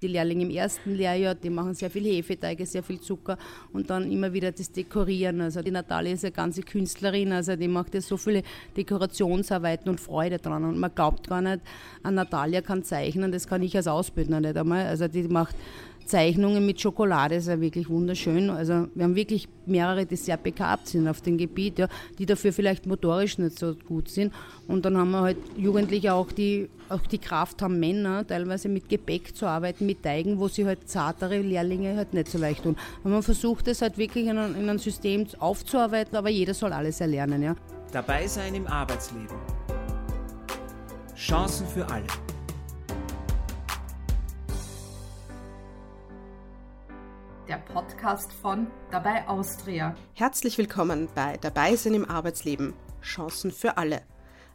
Die Lehrlinge im ersten Lehrjahr, die machen sehr viel Hefeteige, sehr viel Zucker und dann immer wieder das Dekorieren. Also die Natalia ist eine ganze Künstlerin, also die macht ja so viele Dekorationsarbeiten und Freude dran. Und man glaubt gar nicht, an Natalia kann zeichnen, das kann ich als Ausbildner nicht einmal. Also die macht Zeichnungen mit Schokolade, ist ja wirklich wunderschön. Also wir haben wirklich mehrere, die sehr begabt sind auf dem Gebiet, ja, die dafür vielleicht motorisch nicht so gut sind. Und dann haben wir halt Jugendliche auch, die auch die Kraft haben, Männer teilweise mit Gebäck zu arbeiten, mit Teigen, wo sie halt zartere Lehrlinge halt nicht so leicht tun. Und man versucht es halt wirklich in ein, in ein System aufzuarbeiten, aber jeder soll alles erlernen. Ja. Dabei sein im Arbeitsleben. Chancen für alle. Der Podcast von Dabei Austria. Herzlich willkommen bei Dabei sein im Arbeitsleben. Chancen für alle.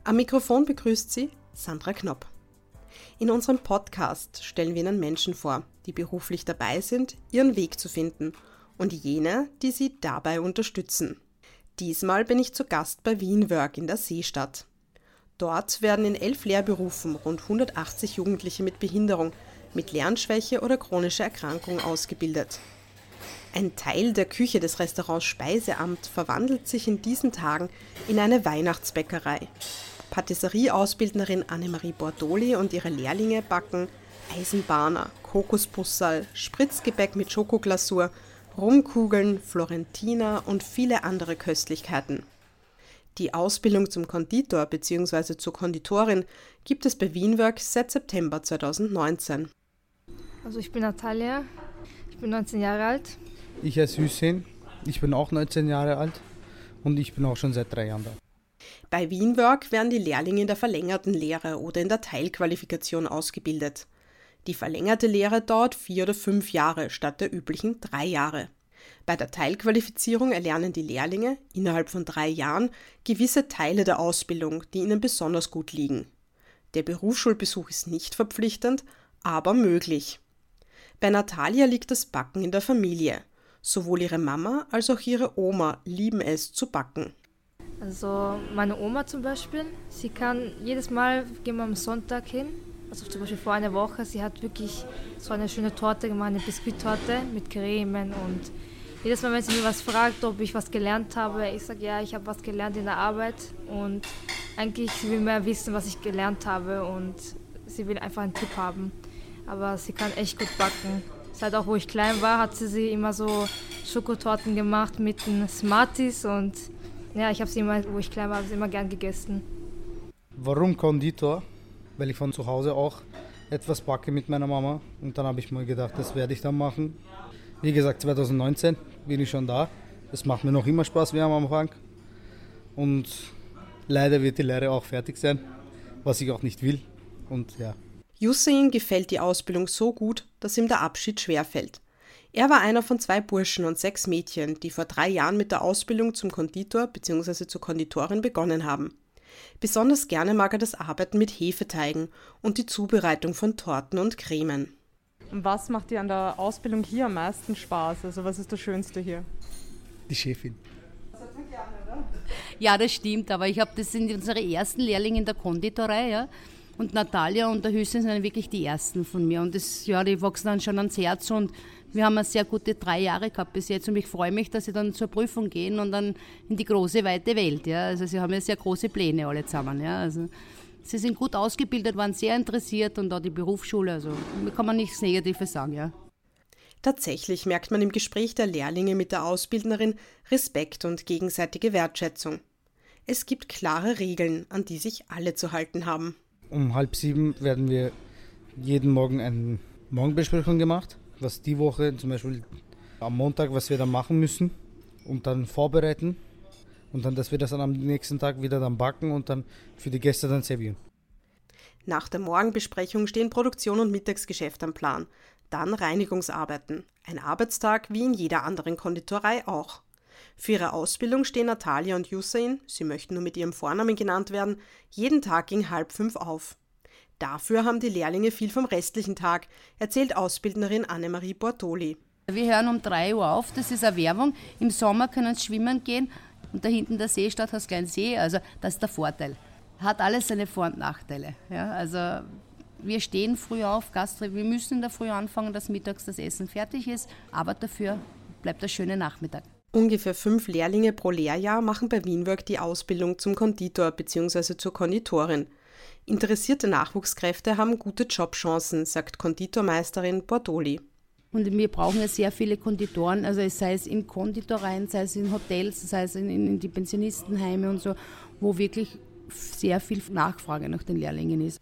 Am Mikrofon begrüßt Sie Sandra Knopp. In unserem Podcast stellen wir Ihnen Menschen vor, die beruflich dabei sind, ihren Weg zu finden und jene, die sie dabei unterstützen. Diesmal bin ich zu Gast bei Wienwork in der Seestadt. Dort werden in elf Lehrberufen rund 180 Jugendliche mit Behinderung, mit Lernschwäche oder chronischer Erkrankung ausgebildet. Ein Teil der Küche des Restaurants Speiseamt verwandelt sich in diesen Tagen in eine Weihnachtsbäckerei. Patisserie-Ausbildnerin Annemarie Bordoli und ihre Lehrlinge backen Eisenbahner, Kokosbussal, Spritzgebäck mit Schokoglasur, Rumkugeln, Florentiner und viele andere Köstlichkeiten. Die Ausbildung zum Konditor bzw. zur Konditorin gibt es bei Wienwerk seit September 2019. Also ich bin Natalia, ich bin 19 Jahre alt, ich heiße Hüseyin, ich bin auch 19 Jahre alt und ich bin auch schon seit drei Jahren da. Bei Wienwork werden die Lehrlinge in der verlängerten Lehre oder in der Teilqualifikation ausgebildet. Die verlängerte Lehre dauert vier oder fünf Jahre statt der üblichen drei Jahre. Bei der Teilqualifizierung erlernen die Lehrlinge innerhalb von drei Jahren gewisse Teile der Ausbildung, die ihnen besonders gut liegen. Der Berufsschulbesuch ist nicht verpflichtend, aber möglich. Bei Natalia liegt das Backen in der Familie. Sowohl ihre Mama als auch ihre Oma lieben es zu backen. Also meine Oma zum Beispiel, sie kann jedes Mal, gehen wir am Sonntag hin, also zum Beispiel vor einer Woche, sie hat wirklich so eine schöne Torte gemacht, eine Biskuittorte mit Cremen und jedes Mal, wenn sie mir was fragt, ob ich was gelernt habe, ich sage ja, ich habe was gelernt in der Arbeit und eigentlich sie will mehr wissen, was ich gelernt habe und sie will einfach einen Tipp haben. Aber sie kann echt gut backen. Seit auch wo ich klein war, hat sie, sie immer so Schokotorten gemacht mit den Smarties und ja, ich habe sie immer, wo ich klein war, immer gern gegessen. Warum Konditor? Weil ich von zu Hause auch etwas backe mit meiner Mama und dann habe ich mal gedacht, das werde ich dann machen. Wie gesagt, 2019 bin ich schon da. Es macht mir noch immer Spaß wie am Anfang. Und leider wird die Lehre auch fertig sein, was ich auch nicht will. Und ja, Hussein gefällt die Ausbildung so gut, dass ihm der Abschied schwerfällt. Er war einer von zwei Burschen und sechs Mädchen, die vor drei Jahren mit der Ausbildung zum Konditor bzw. zur Konditorin begonnen haben. Besonders gerne mag er das Arbeiten mit Hefeteigen und die Zubereitung von Torten und Cremen. Was macht dir an der Ausbildung hier am meisten Spaß? Also was ist das Schönste hier? Die Chefin. Ja, das stimmt, aber ich habe das sind unsere ersten Lehrlinge in der Konditorei, ja. Und Natalia und der Hüssein sind wirklich die ersten von mir. Und das, ja, die wachsen dann schon ans Herz und wir haben eine sehr gute drei Jahre gehabt bis jetzt und ich freue mich, dass sie dann zur Prüfung gehen und dann in die große, weite Welt. Ja. Also sie haben ja sehr große Pläne alle zusammen. Ja. Also sie sind gut ausgebildet, waren sehr interessiert und auch die Berufsschule, also kann man nichts Negatives sagen. Ja. Tatsächlich merkt man im Gespräch der Lehrlinge mit der Ausbildnerin Respekt und gegenseitige Wertschätzung. Es gibt klare Regeln, an die sich alle zu halten haben um halb sieben werden wir jeden Morgen eine Morgenbesprechung gemacht, was die Woche zum Beispiel am Montag, was wir dann machen müssen und dann vorbereiten und dann, dass wir das dann am nächsten Tag wieder dann backen und dann für die Gäste dann servieren. Nach der Morgenbesprechung stehen Produktion und Mittagsgeschäft am Plan, dann Reinigungsarbeiten, ein Arbeitstag wie in jeder anderen Konditorei auch. Für ihre Ausbildung stehen Natalia und Hussein, sie möchten nur mit ihrem Vornamen genannt werden, jeden Tag gegen halb fünf auf. Dafür haben die Lehrlinge viel vom restlichen Tag, erzählt Ausbildnerin Annemarie Bortoli. Wir hören um 3 Uhr auf, das ist eine Werbung. Im Sommer können sie schwimmen gehen und da hinten der Seestadt hast einen See, also das ist der Vorteil. Hat alles seine Vor- und Nachteile. Ja, also wir stehen früh auf, Gastro, wir müssen da früh anfangen, dass mittags das Essen fertig ist, aber dafür bleibt der schöne Nachmittag. Ungefähr fünf Lehrlinge pro Lehrjahr machen bei Wienwork die Ausbildung zum Konditor bzw. zur Konditorin. Interessierte Nachwuchskräfte haben gute Jobchancen, sagt Konditormeisterin Bordoli. Und wir brauchen ja sehr viele Konditoren, also sei es in Konditoreien, sei es in Hotels, sei es in, in die Pensionistenheime und so, wo wirklich sehr viel Nachfrage nach den Lehrlingen ist.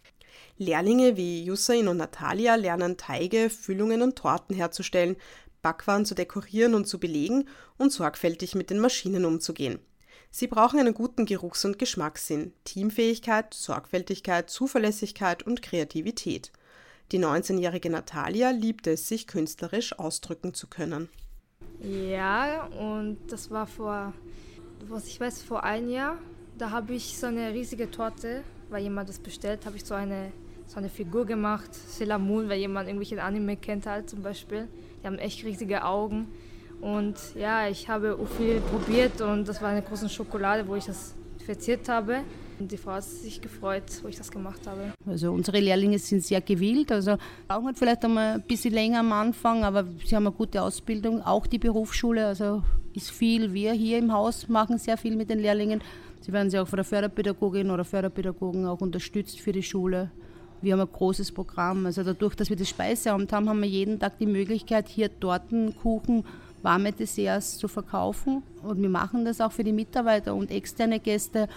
Lehrlinge wie Jussain und Natalia lernen Teige, Füllungen und Torten herzustellen, Backwaren zu dekorieren und zu belegen und sorgfältig mit den Maschinen umzugehen. Sie brauchen einen guten Geruchs- und Geschmackssinn, Teamfähigkeit, Sorgfältigkeit, Zuverlässigkeit und Kreativität. Die 19-jährige Natalia liebte es, sich künstlerisch ausdrücken zu können. Ja, und das war vor, was ich weiß, vor einem Jahr. Da habe ich so eine riesige Torte, weil jemand das bestellt, habe ich so eine, so eine Figur gemacht. Sailor Moon, weil jemand irgendwelche Anime kennt halt zum Beispiel. Die haben echt riesige Augen. Und ja, ich habe viel probiert und das war eine große Schokolade, wo ich das verziert habe. Und die Frau hat sich gefreut, wo ich das gemacht habe. Also unsere Lehrlinge sind sehr gewillt, also brauchen halt vielleicht einmal ein bisschen länger am Anfang, aber sie haben eine gute Ausbildung. Auch die Berufsschule, also ist viel. Wir hier im Haus machen sehr viel mit den Lehrlingen. Sie werden sie auch von der Förderpädagogin oder Förderpädagogen auch unterstützt für die Schule. Wir haben ein großes Programm. Also dadurch, dass wir das Speiseamt haben, haben wir jeden Tag die Möglichkeit, hier Torten, Kuchen, warme Desserts zu verkaufen. Und wir machen das auch für die Mitarbeiter und externe Gäste.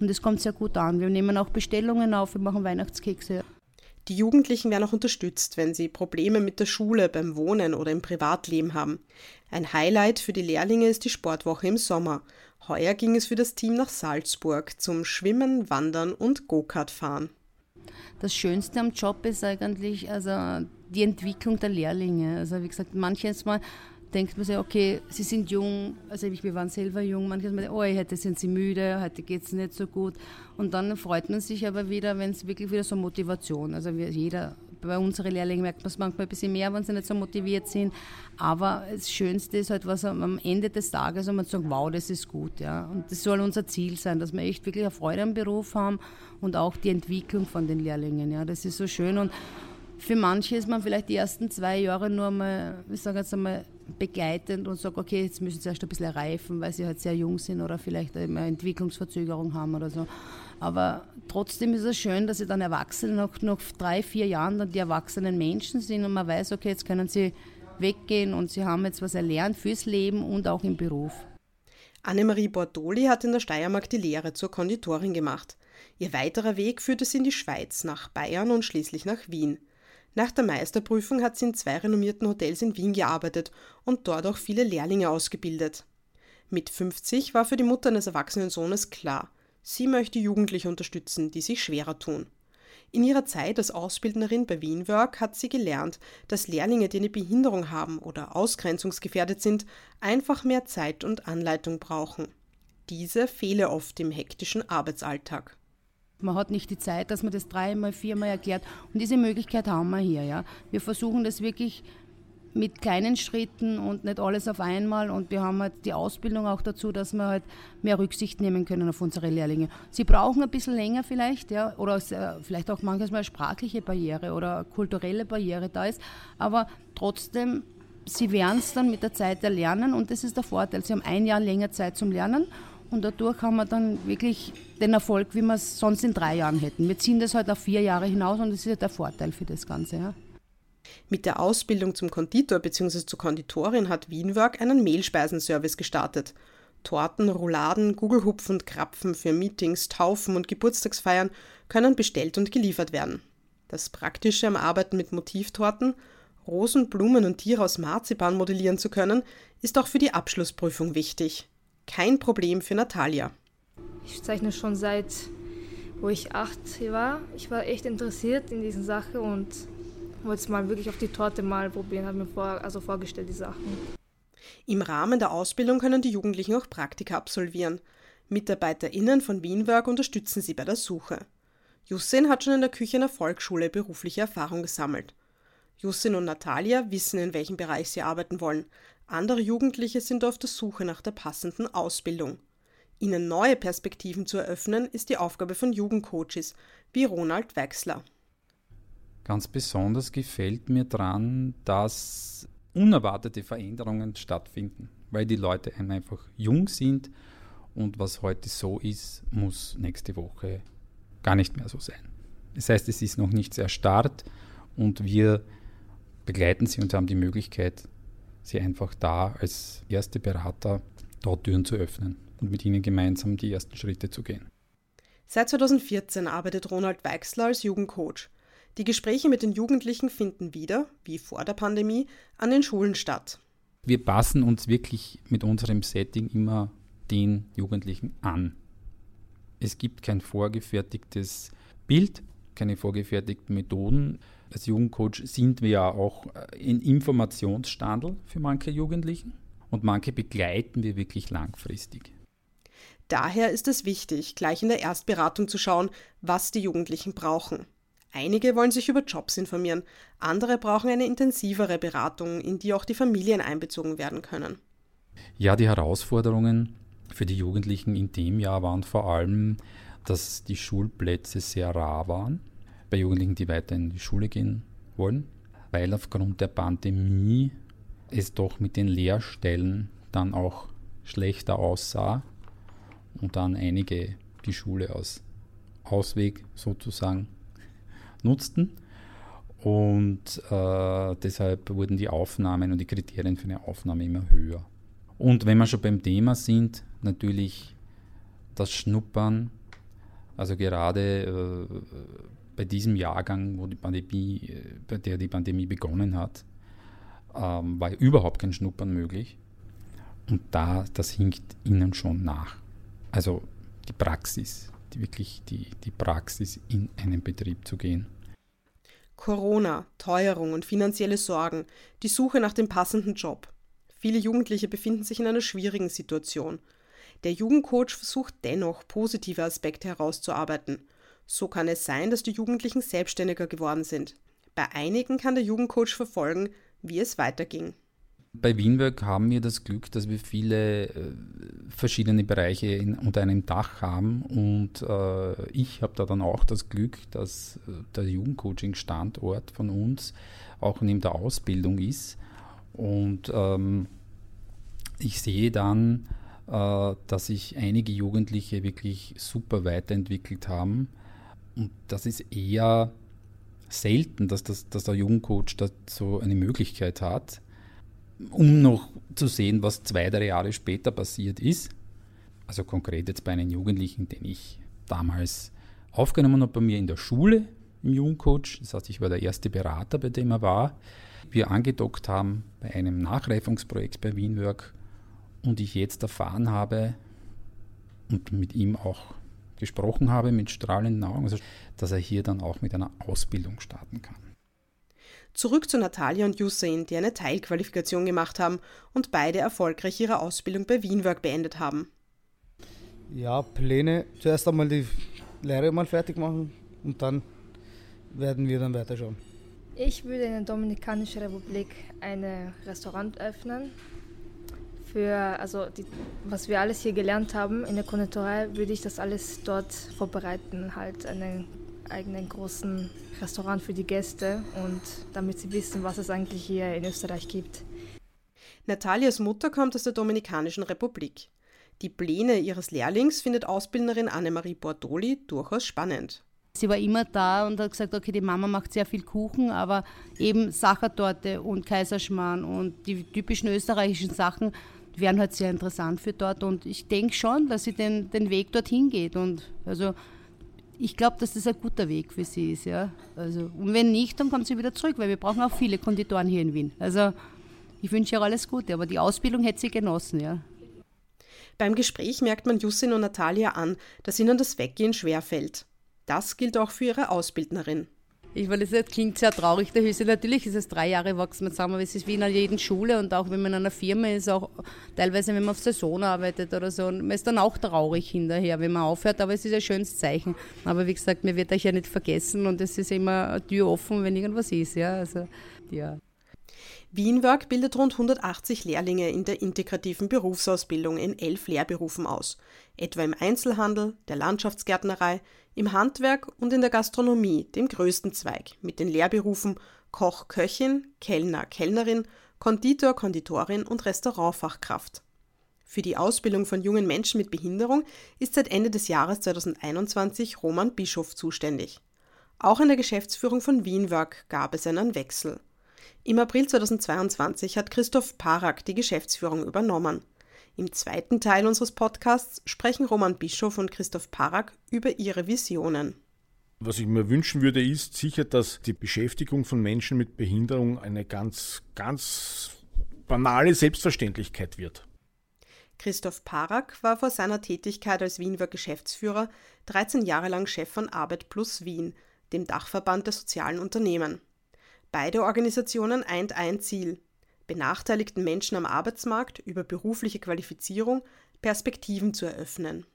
Und es kommt sehr gut an. Wir nehmen auch Bestellungen auf, wir machen Weihnachtskekse. Die Jugendlichen werden auch unterstützt, wenn sie Probleme mit der Schule, beim Wohnen oder im Privatleben haben. Ein Highlight für die Lehrlinge ist die Sportwoche im Sommer. Heuer ging es für das Team nach Salzburg zum Schwimmen, Wandern und Go-Kart fahren das Schönste am Job ist eigentlich also die Entwicklung der Lehrlinge. Also wie gesagt, manches Mal denkt man sich, okay, sie sind jung, also wir waren selber jung, manches Mal, oh, heute sind sie müde, heute geht es nicht so gut. Und dann freut man sich aber wieder, wenn es wirklich wieder so Motivation, also jeder bei unseren Lehrlingen merkt man es manchmal ein bisschen mehr, wenn sie nicht so motiviert sind. Aber das Schönste ist halt, was am Ende des Tages, wenn man sagt, wow, das ist gut. Ja. Und das soll unser Ziel sein, dass wir echt wirklich eine Freude am Beruf haben und auch die Entwicklung von den Lehrlingen. Ja. Das ist so schön. Und für manche ist man vielleicht die ersten zwei Jahre nur mal, ich sage jetzt einmal, begleitend und sagt, okay, jetzt müssen sie erst ein bisschen reifen, weil sie halt sehr jung sind oder vielleicht eine Entwicklungsverzögerung haben oder so. Aber trotzdem ist es schön, dass sie dann Erwachsene nach, nach drei, vier Jahren dann die erwachsenen Menschen sind und man weiß, okay, jetzt können sie weggehen und sie haben jetzt was erlernt fürs Leben und auch im Beruf. Annemarie Bordoli hat in der Steiermark die Lehre zur Konditorin gemacht. Ihr weiterer Weg führte sie in die Schweiz, nach Bayern und schließlich nach Wien. Nach der Meisterprüfung hat sie in zwei renommierten Hotels in Wien gearbeitet und dort auch viele Lehrlinge ausgebildet. Mit 50 war für die Mutter eines erwachsenen Sohnes klar, Sie möchte Jugendliche unterstützen, die sich schwerer tun. In ihrer Zeit als Ausbildnerin bei Wienwork hat sie gelernt, dass Lehrlinge, die eine Behinderung haben oder ausgrenzungsgefährdet sind, einfach mehr Zeit und Anleitung brauchen. Diese fehle oft im hektischen Arbeitsalltag. Man hat nicht die Zeit, dass man das dreimal, viermal erklärt. Und diese Möglichkeit haben wir hier. Ja. Wir versuchen das wirklich mit kleinen Schritten und nicht alles auf einmal. Und wir haben halt die Ausbildung auch dazu, dass wir halt mehr Rücksicht nehmen können auf unsere Lehrlinge. Sie brauchen ein bisschen länger vielleicht, ja, oder äh, vielleicht auch manchmal eine sprachliche Barriere oder kulturelle Barriere da ist. Aber trotzdem, sie werden es dann mit der Zeit erlernen und das ist der Vorteil. Sie haben ein Jahr länger Zeit zum Lernen. Und dadurch haben wir dann wirklich den Erfolg, wie wir es sonst in drei Jahren hätten. Wir ziehen das halt auf vier Jahre hinaus und das ist ja der Vorteil für das Ganze. Ja. Mit der Ausbildung zum Konditor bzw. zur Konditorin hat Wienwork einen Mehlspeisenservice gestartet. Torten, Rouladen, Gugelhupf und Krapfen für Meetings, Taufen und Geburtstagsfeiern können bestellt und geliefert werden. Das Praktische am Arbeiten mit Motivtorten, Rosen, Blumen und Tiere aus Marzipan modellieren zu können, ist auch für die Abschlussprüfung wichtig. Kein Problem für Natalia. Ich zeichne schon seit, wo ich acht war. Ich war echt interessiert in dieser Sache und wollte es mal wirklich auf die Torte mal probieren, habe mir vor, also vorgestellt die Sachen. Im Rahmen der Ausbildung können die Jugendlichen auch Praktika absolvieren. MitarbeiterInnen von Wienwerk unterstützen sie bei der Suche. Jussin hat schon in der Küche einer Volksschule berufliche Erfahrung gesammelt. Jussin und Natalia wissen, in welchem Bereich sie arbeiten wollen. Andere Jugendliche sind auf der Suche nach der passenden Ausbildung. Ihnen neue Perspektiven zu eröffnen, ist die Aufgabe von Jugendcoaches wie Ronald Weixler. Ganz besonders gefällt mir daran, dass unerwartete Veränderungen stattfinden, weil die Leute einfach jung sind und was heute so ist, muss nächste Woche gar nicht mehr so sein. Das heißt, es ist noch nicht sehr stark und wir begleiten sie und haben die Möglichkeit, sie einfach da als erste Berater dort Türen zu öffnen und mit ihnen gemeinsam die ersten Schritte zu gehen. Seit 2014 arbeitet Ronald Weixler als Jugendcoach. Die Gespräche mit den Jugendlichen finden wieder, wie vor der Pandemie, an den Schulen statt. Wir passen uns wirklich mit unserem Setting immer den Jugendlichen an. Es gibt kein vorgefertigtes Bild, keine vorgefertigten Methoden. Als Jugendcoach sind wir ja auch ein Informationsstandel für manche Jugendlichen und manche begleiten wir wirklich langfristig. Daher ist es wichtig, gleich in der Erstberatung zu schauen, was die Jugendlichen brauchen. Einige wollen sich über Jobs informieren, andere brauchen eine intensivere Beratung, in die auch die Familien einbezogen werden können. Ja, die Herausforderungen für die Jugendlichen in dem Jahr waren vor allem, dass die Schulplätze sehr rar waren, bei Jugendlichen, die weiter in die Schule gehen wollen, weil aufgrund der Pandemie es doch mit den Lehrstellen dann auch schlechter aussah und dann einige die Schule als Ausweg sozusagen nutzten. Und äh, deshalb wurden die Aufnahmen und die Kriterien für eine Aufnahme immer höher. Und wenn wir schon beim Thema sind, natürlich das Schnuppern. Also gerade äh, bei diesem Jahrgang, wo die Pandemie, äh, bei der die Pandemie begonnen hat, ähm, war überhaupt kein Schnuppern möglich. Und da, das hinkt ihnen schon nach. Also die Praxis, die wirklich die, die Praxis in einen Betrieb zu gehen. Corona, Teuerung und finanzielle Sorgen, die Suche nach dem passenden Job. Viele Jugendliche befinden sich in einer schwierigen Situation. Der Jugendcoach versucht dennoch, positive Aspekte herauszuarbeiten. So kann es sein, dass die Jugendlichen selbstständiger geworden sind. Bei einigen kann der Jugendcoach verfolgen, wie es weiterging. Bei Wienwork haben wir das Glück, dass wir viele äh, verschiedene Bereiche in, unter einem Dach haben und äh, ich habe da dann auch das Glück, dass äh, der Jugendcoaching-Standort von uns auch neben der Ausbildung ist und ähm, ich sehe dann, äh, dass sich einige Jugendliche wirklich super weiterentwickelt haben und das ist eher selten, dass, das, dass der Jugendcoach da so eine Möglichkeit hat um noch zu sehen, was zwei, drei Jahre später passiert ist. Also konkret jetzt bei einem Jugendlichen, den ich damals aufgenommen habe bei mir in der Schule im Jugendcoach. Das heißt, ich war der erste Berater, bei dem er war. Wir angedockt haben bei einem Nachreifungsprojekt bei Wienwork und ich jetzt erfahren habe und mit ihm auch gesprochen habe mit strahlenden Augen, also, dass er hier dann auch mit einer Ausbildung starten kann. Zurück zu Natalia und Hussein, die eine Teilqualifikation gemacht haben und beide erfolgreich ihre Ausbildung bei Wienwork beendet haben. Ja, Pläne. Zuerst einmal die Lehre mal fertig machen und dann werden wir dann weiterschauen. Ich würde in der Dominikanischen Republik ein Restaurant öffnen. Für, also die, was wir alles hier gelernt haben in der Konditorei, würde ich das alles dort vorbereiten, halt einen eigenen großen Restaurant für die Gäste und damit sie wissen, was es eigentlich hier in Österreich gibt. Natalias Mutter kommt aus der Dominikanischen Republik. Die Pläne ihres Lehrlings findet Ausbildnerin Annemarie Bordoli durchaus spannend. Sie war immer da und hat gesagt, okay, die Mama macht sehr viel Kuchen, aber eben Sachertorte und Kaiserschmarrn und die typischen österreichischen Sachen wären halt sehr interessant für dort und ich denke schon, dass sie den, den Weg dorthin geht und also ich glaube, dass das ein guter Weg für sie ist. Ja? Also, und wenn nicht, dann kommt sie wieder zurück, weil wir brauchen auch viele Konditoren hier in Wien. Also ich wünsche ihr alles Gute, aber die Ausbildung hätte sie genossen. Ja. Beim Gespräch merkt man Jussin und Natalia an, dass ihnen das Weggehen schwerfällt. Das gilt auch für ihre Ausbildnerin. Ich weil das klingt sehr traurig, der Höchste. Natürlich ist es drei Jahre erwachsen, sagen wir, es ist wie in jeder Schule und auch wenn man in einer Firma ist, auch teilweise, wenn man auf Saison arbeitet oder so, und man ist dann auch traurig hinterher, wenn man aufhört, aber es ist ein schönes Zeichen. Aber wie gesagt, mir wird euch ja nicht vergessen und es ist immer eine Tür offen, wenn irgendwas ist, ja, also, ja. Wienwerk bildet rund 180 Lehrlinge in der integrativen Berufsausbildung in elf Lehrberufen aus, etwa im Einzelhandel, der Landschaftsgärtnerei, im Handwerk und in der Gastronomie, dem größten Zweig, mit den Lehrberufen Koch, Köchin, Kellner, Kellnerin, Konditor, Konditorin und Restaurantfachkraft. Für die Ausbildung von jungen Menschen mit Behinderung ist seit Ende des Jahres 2021 Roman Bischof zuständig. Auch in der Geschäftsführung von Wienwerk gab es einen Wechsel. Im April 2022 hat Christoph Parak die Geschäftsführung übernommen. Im zweiten Teil unseres Podcasts sprechen Roman Bischof und Christoph Parak über ihre Visionen. Was ich mir wünschen würde, ist sicher, dass die Beschäftigung von Menschen mit Behinderung eine ganz, ganz banale Selbstverständlichkeit wird. Christoph Parak war vor seiner Tätigkeit als Wienwer Geschäftsführer 13 Jahre lang Chef von Arbeit Plus Wien, dem Dachverband der sozialen Unternehmen. Beide Organisationen eint ein Ziel, benachteiligten Menschen am Arbeitsmarkt über berufliche Qualifizierung Perspektiven zu eröffnen.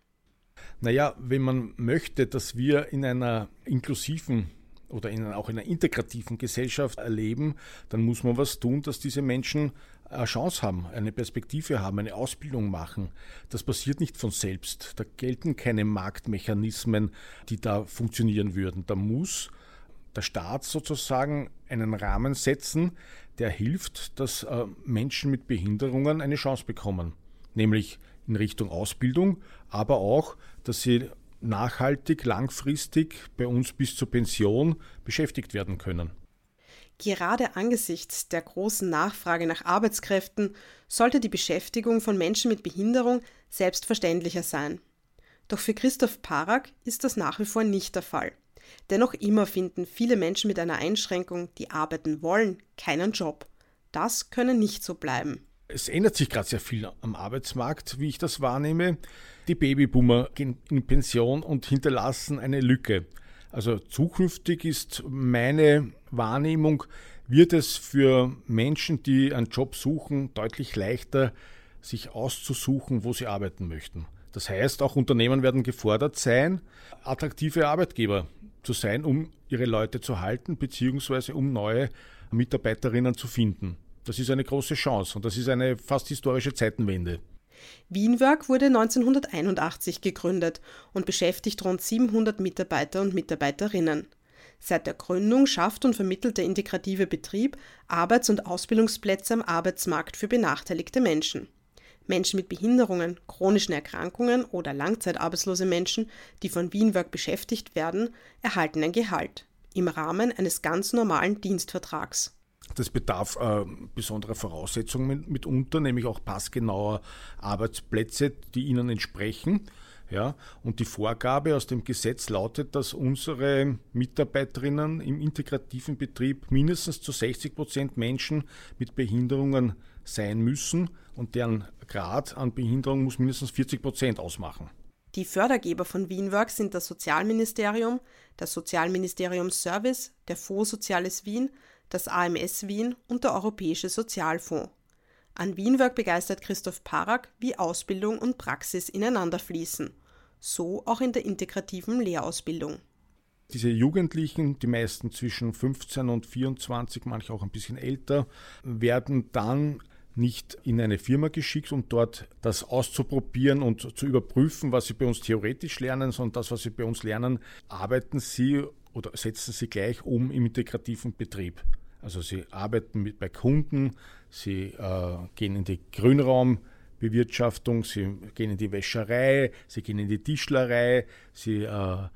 Naja, wenn man möchte, dass wir in einer inklusiven oder in, auch in einer integrativen Gesellschaft erleben, dann muss man was tun, dass diese Menschen eine Chance haben, eine Perspektive haben, eine Ausbildung machen. Das passiert nicht von selbst. Da gelten keine Marktmechanismen, die da funktionieren würden. Da muss der Staat sozusagen einen Rahmen setzen, der hilft, dass äh, Menschen mit Behinderungen eine Chance bekommen. Nämlich in Richtung Ausbildung, aber auch, dass sie nachhaltig, langfristig bei uns bis zur Pension beschäftigt werden können. Gerade angesichts der großen Nachfrage nach Arbeitskräften sollte die Beschäftigung von Menschen mit Behinderung selbstverständlicher sein. Doch für Christoph Parak ist das nach wie vor nicht der Fall. Dennoch immer finden viele Menschen mit einer Einschränkung, die arbeiten wollen, keinen Job. Das könne nicht so bleiben. Es ändert sich gerade sehr viel am Arbeitsmarkt, wie ich das wahrnehme. Die Babyboomer gehen in Pension und hinterlassen eine Lücke. Also zukünftig ist meine Wahrnehmung, wird es für Menschen, die einen Job suchen, deutlich leichter, sich auszusuchen, wo sie arbeiten möchten. Das heißt, auch Unternehmen werden gefordert sein, attraktive Arbeitgeber zu sein, um ihre Leute zu halten, beziehungsweise um neue Mitarbeiterinnen zu finden. Das ist eine große Chance und das ist eine fast historische Zeitenwende. Wienwerk wurde 1981 gegründet und beschäftigt rund 700 Mitarbeiter und Mitarbeiterinnen. Seit der Gründung schafft und vermittelt der integrative Betrieb Arbeits- und Ausbildungsplätze am Arbeitsmarkt für benachteiligte Menschen. Menschen mit Behinderungen, chronischen Erkrankungen oder langzeitarbeitslose Menschen, die von Wienwerk beschäftigt werden, erhalten ein Gehalt im Rahmen eines ganz normalen Dienstvertrags. Das bedarf äh, besonderer Voraussetzungen mitunter, nämlich auch passgenauer Arbeitsplätze, die ihnen entsprechen. Ja, und die Vorgabe aus dem Gesetz lautet, dass unsere Mitarbeiterinnen im integrativen Betrieb mindestens zu 60 Prozent Menschen mit Behinderungen sein müssen und deren Grad an Behinderung muss mindestens 40 Prozent ausmachen. Die Fördergeber von Wienwork sind das Sozialministerium, das Sozialministerium Service, der Fonds Soziales Wien, das AMS Wien und der Europäische Sozialfonds. An Wienwerk begeistert Christoph Parak, wie Ausbildung und Praxis ineinander fließen. So auch in der integrativen Lehrausbildung. Diese Jugendlichen, die meisten zwischen 15 und 24, manche auch ein bisschen älter, werden dann nicht in eine Firma geschickt, um dort das auszuprobieren und zu überprüfen, was sie bei uns theoretisch lernen, sondern das, was sie bei uns lernen, arbeiten sie oder setzen sie gleich um im integrativen Betrieb. Also sie arbeiten mit, bei Kunden, sie äh, gehen in die Grünraumbewirtschaftung, sie gehen in die Wäscherei, sie gehen in die Tischlerei, sie äh, äh,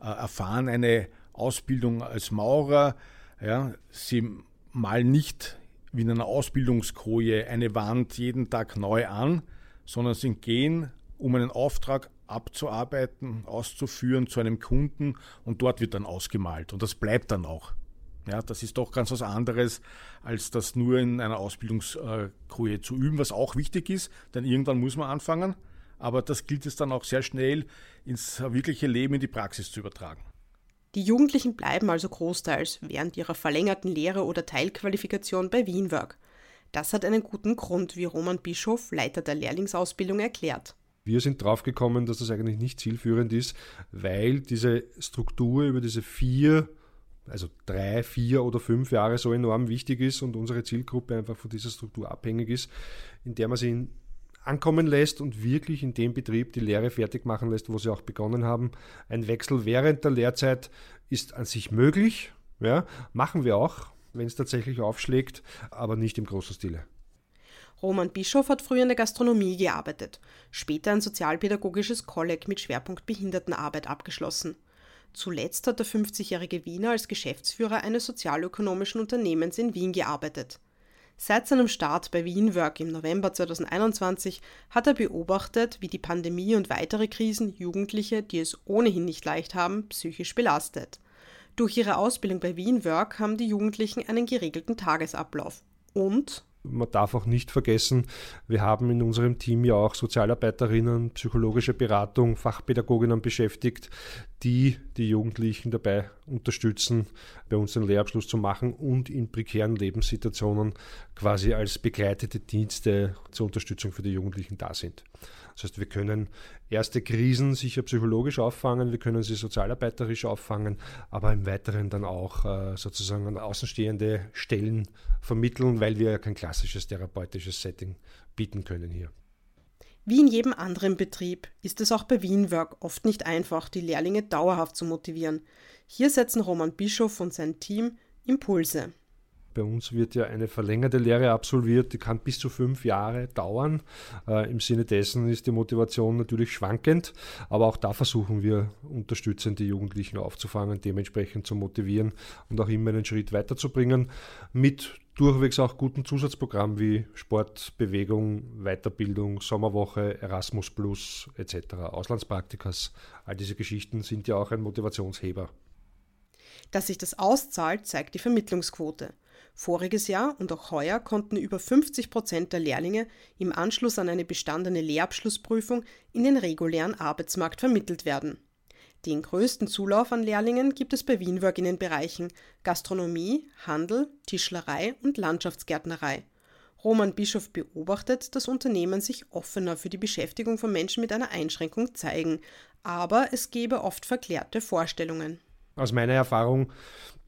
erfahren eine Ausbildung als Maurer. Ja, sie malen nicht wie in einer Ausbildungskoje eine Wand jeden Tag neu an, sondern sie gehen, um einen Auftrag abzuarbeiten, auszuführen zu einem Kunden und dort wird dann ausgemalt und das bleibt dann auch. Ja, das ist doch ganz was anderes, als das nur in einer Ausbildungskoje zu üben, was auch wichtig ist, denn irgendwann muss man anfangen. Aber das gilt es dann auch sehr schnell ins wirkliche Leben, in die Praxis zu übertragen. Die Jugendlichen bleiben also großteils während ihrer verlängerten Lehre oder Teilqualifikation bei Wienwerk. Das hat einen guten Grund, wie Roman Bischof, Leiter der Lehrlingsausbildung, erklärt. Wir sind draufgekommen, dass das eigentlich nicht zielführend ist, weil diese Struktur über diese vier also drei, vier oder fünf Jahre so enorm wichtig ist und unsere Zielgruppe einfach von dieser Struktur abhängig ist, in der man sie ankommen lässt und wirklich in dem Betrieb die Lehre fertig machen lässt, wo sie auch begonnen haben. Ein Wechsel während der Lehrzeit ist an sich möglich, ja, machen wir auch, wenn es tatsächlich aufschlägt, aber nicht im großen Stile. Roman Bischof hat früher in der Gastronomie gearbeitet, später ein sozialpädagogisches Kolleg mit Schwerpunkt Behindertenarbeit abgeschlossen. Zuletzt hat der 50-jährige Wiener als Geschäftsführer eines sozialökonomischen Unternehmens in Wien gearbeitet. Seit seinem Start bei Wienwork im November 2021 hat er beobachtet, wie die Pandemie und weitere Krisen Jugendliche, die es ohnehin nicht leicht haben, psychisch belastet. Durch ihre Ausbildung bei Wienwork haben die Jugendlichen einen geregelten Tagesablauf. Und man darf auch nicht vergessen, wir haben in unserem Team ja auch Sozialarbeiterinnen, psychologische Beratung, Fachpädagoginnen beschäftigt, die die Jugendlichen dabei unterstützen, bei uns den Lehrabschluss zu machen und in prekären Lebenssituationen quasi als begleitete Dienste zur Unterstützung für die Jugendlichen da sind. Das heißt, wir können erste Krisen sicher psychologisch auffangen, wir können sie sozialarbeiterisch auffangen, aber im Weiteren dann auch äh, sozusagen an außenstehende Stellen vermitteln, weil wir ja kein klassisches therapeutisches Setting bieten können hier. Wie in jedem anderen Betrieb ist es auch bei Wienwork oft nicht einfach, die Lehrlinge dauerhaft zu motivieren. Hier setzen Roman Bischof und sein Team Impulse. Bei uns wird ja eine verlängerte Lehre absolviert, die kann bis zu fünf Jahre dauern. Äh, Im Sinne dessen ist die Motivation natürlich schwankend, aber auch da versuchen wir unterstützend die Jugendlichen aufzufangen, dementsprechend zu motivieren und auch immer einen Schritt weiterzubringen mit durchwegs auch guten Zusatzprogrammen wie Sport, Bewegung, Weiterbildung, Sommerwoche, Erasmus Plus etc., Auslandspraktikas. All diese Geschichten sind ja auch ein Motivationsheber. Dass sich das auszahlt, zeigt die Vermittlungsquote. Voriges Jahr und auch heuer konnten über 50 Prozent der Lehrlinge im Anschluss an eine bestandene Lehrabschlussprüfung in den regulären Arbeitsmarkt vermittelt werden. Den größten Zulauf an Lehrlingen gibt es bei Wienwork in den Bereichen Gastronomie, Handel, Tischlerei und Landschaftsgärtnerei. Roman Bischof beobachtet, dass Unternehmen sich offener für die Beschäftigung von Menschen mit einer Einschränkung zeigen, aber es gebe oft verklärte Vorstellungen. Aus meiner Erfahrung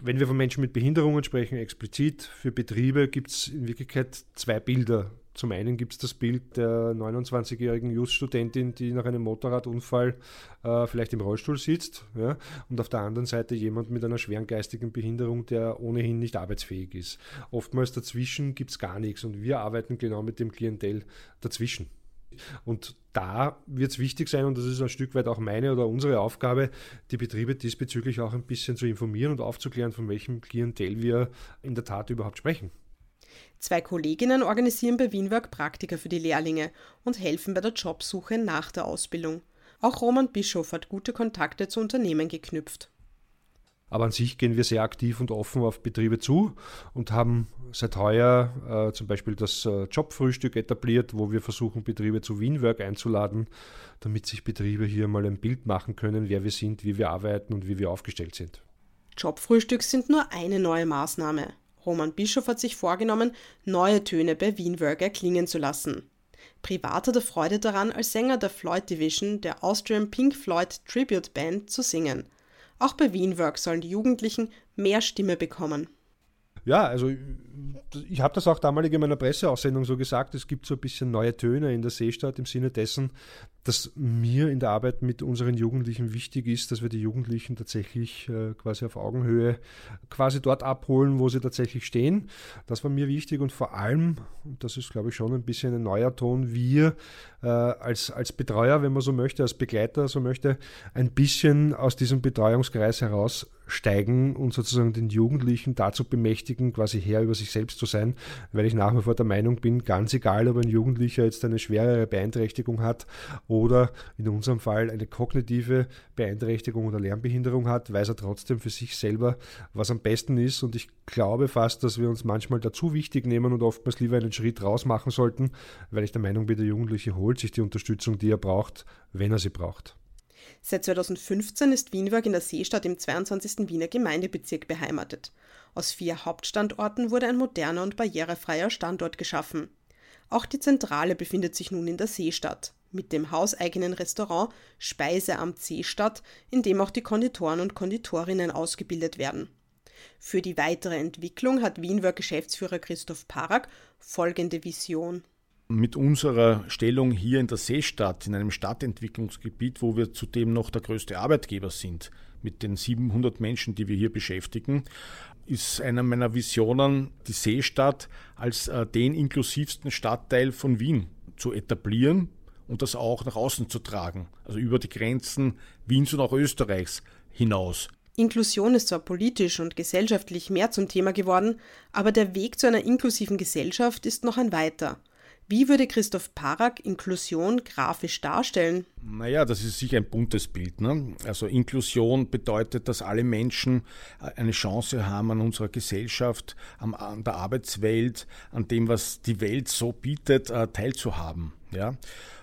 wenn wir von Menschen mit Behinderungen sprechen, explizit für Betriebe, gibt es in Wirklichkeit zwei Bilder. Zum einen gibt es das Bild der 29-jährigen Just-Studentin, die nach einem Motorradunfall äh, vielleicht im Rollstuhl sitzt. Ja? Und auf der anderen Seite jemand mit einer schweren geistigen Behinderung, der ohnehin nicht arbeitsfähig ist. Oftmals dazwischen gibt es gar nichts und wir arbeiten genau mit dem Klientel dazwischen. Und da wird es wichtig sein, und das ist ein Stück weit auch meine oder unsere Aufgabe, die Betriebe diesbezüglich auch ein bisschen zu informieren und aufzuklären, von welchem Klientel wir in der Tat überhaupt sprechen. Zwei Kolleginnen organisieren bei Wienwerk Praktika für die Lehrlinge und helfen bei der Jobsuche nach der Ausbildung. Auch Roman Bischof hat gute Kontakte zu Unternehmen geknüpft. Aber an sich gehen wir sehr aktiv und offen auf Betriebe zu und haben seit heuer äh, zum Beispiel das äh, Jobfrühstück etabliert, wo wir versuchen, Betriebe zu Wienwork einzuladen, damit sich Betriebe hier mal ein Bild machen können, wer wir sind, wie wir arbeiten und wie wir aufgestellt sind. Jobfrühstück sind nur eine neue Maßnahme. Roman Bischof hat sich vorgenommen, neue Töne bei Wienwork erklingen zu lassen. Privat hat er Freude daran, als Sänger der Floyd Division der Austrian Pink Floyd Tribute Band zu singen – auch bei Wienwork sollen die Jugendlichen mehr Stimme bekommen. Ja, also ich habe das auch damalig in meiner Presseaussendung so gesagt, es gibt so ein bisschen neue Töne in der Seestadt im Sinne dessen, dass mir in der Arbeit mit unseren Jugendlichen wichtig ist, dass wir die Jugendlichen tatsächlich äh, quasi auf Augenhöhe quasi dort abholen, wo sie tatsächlich stehen. Das war mir wichtig und vor allem, und das ist glaube ich schon ein bisschen ein neuer Ton, wir äh, als, als Betreuer, wenn man so möchte, als Begleiter so möchte, ein bisschen aus diesem Betreuungskreis heraussteigen und sozusagen den Jugendlichen dazu bemächtigen, quasi Herr über sich selbst zu sein, weil ich nach wie vor der Meinung bin, ganz egal, ob ein Jugendlicher jetzt eine schwerere Beeinträchtigung hat oder in unserem Fall eine kognitive Beeinträchtigung oder Lernbehinderung hat, weiß er trotzdem für sich selber, was am besten ist und ich glaube fast, dass wir uns manchmal dazu wichtig nehmen und oftmals lieber einen Schritt raus machen sollten, weil ich der Meinung bin, der Jugendliche holt holt sich die Unterstützung, die er braucht, wenn er sie braucht. Seit 2015 ist Wienwerk in der Seestadt im 22. Wiener Gemeindebezirk beheimatet. Aus vier Hauptstandorten wurde ein moderner und barrierefreier Standort geschaffen. Auch die Zentrale befindet sich nun in der Seestadt, mit dem hauseigenen Restaurant Speiseamt Seestadt, in dem auch die Konditoren und Konditorinnen ausgebildet werden. Für die weitere Entwicklung hat Wienwerk Geschäftsführer Christoph Parak folgende Vision. Mit unserer Stellung hier in der Seestadt, in einem Stadtentwicklungsgebiet, wo wir zudem noch der größte Arbeitgeber sind, mit den 700 Menschen, die wir hier beschäftigen, ist einer meiner Visionen, die Seestadt als äh, den inklusivsten Stadtteil von Wien zu etablieren und das auch nach außen zu tragen, also über die Grenzen Wiens und auch Österreichs hinaus. Inklusion ist zwar politisch und gesellschaftlich mehr zum Thema geworden, aber der Weg zu einer inklusiven Gesellschaft ist noch ein weiter. Wie würde Christoph Parak Inklusion grafisch darstellen? Naja, das ist sicher ein buntes Bild. Ne? Also Inklusion bedeutet, dass alle Menschen äh, eine Chance haben an unserer Gesellschaft, an der Arbeitswelt, an dem, was die Welt so bietet, äh, teilzuhaben. Ja?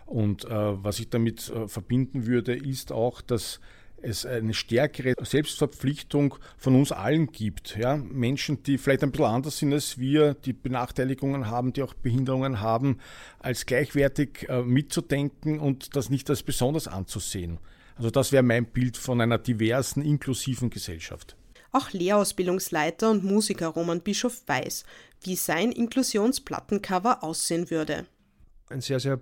Und äh, was ich damit verbinden würde, ist auch, dass es eine stärkere Selbstverpflichtung von uns allen gibt. Ja? Menschen, die vielleicht ein bisschen anders sind als wir, die Benachteiligungen haben, die auch Behinderungen haben, als gleichwertig äh, mitzudenken und das nicht als besonders anzusehen. Also das wäre mein Bild von einer diversen, inklusiven Gesellschaft. Auch Lehrausbildungsleiter und Musiker Roman Bischof weiß, wie sein Inklusionsplattencover aussehen würde. Ein sehr, sehr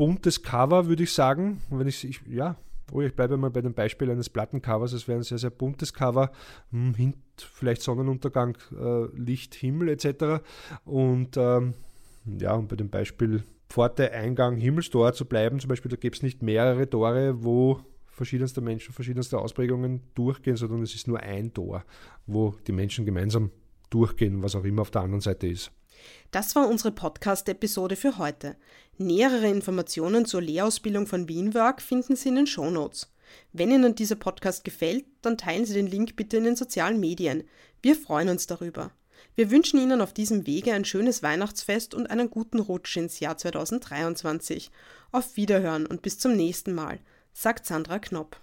buntes Cover, würde ich sagen. Wenn ich, ich ja, Oh, ich bleibe mal bei dem Beispiel eines Plattencovers. Es wäre ein sehr, sehr buntes Cover. Hm, hint vielleicht Sonnenuntergang, äh, Licht, Himmel etc. Und ähm, ja, und bei dem Beispiel Pforte, Eingang, Himmelstor zu bleiben, zum Beispiel, da gibt es nicht mehrere Tore, wo verschiedenste Menschen, verschiedenste Ausprägungen durchgehen, sondern es ist nur ein Tor, wo die Menschen gemeinsam durchgehen, was auch immer auf der anderen Seite ist. Das war unsere Podcast-Episode für heute. Nähere Informationen zur Lehrausbildung von Wienwerk finden Sie in den Shownotes. Wenn Ihnen dieser Podcast gefällt, dann teilen Sie den Link bitte in den sozialen Medien. Wir freuen uns darüber. Wir wünschen Ihnen auf diesem Wege ein schönes Weihnachtsfest und einen guten Rutsch ins Jahr 2023. Auf Wiederhören und bis zum nächsten Mal, sagt Sandra Knopp.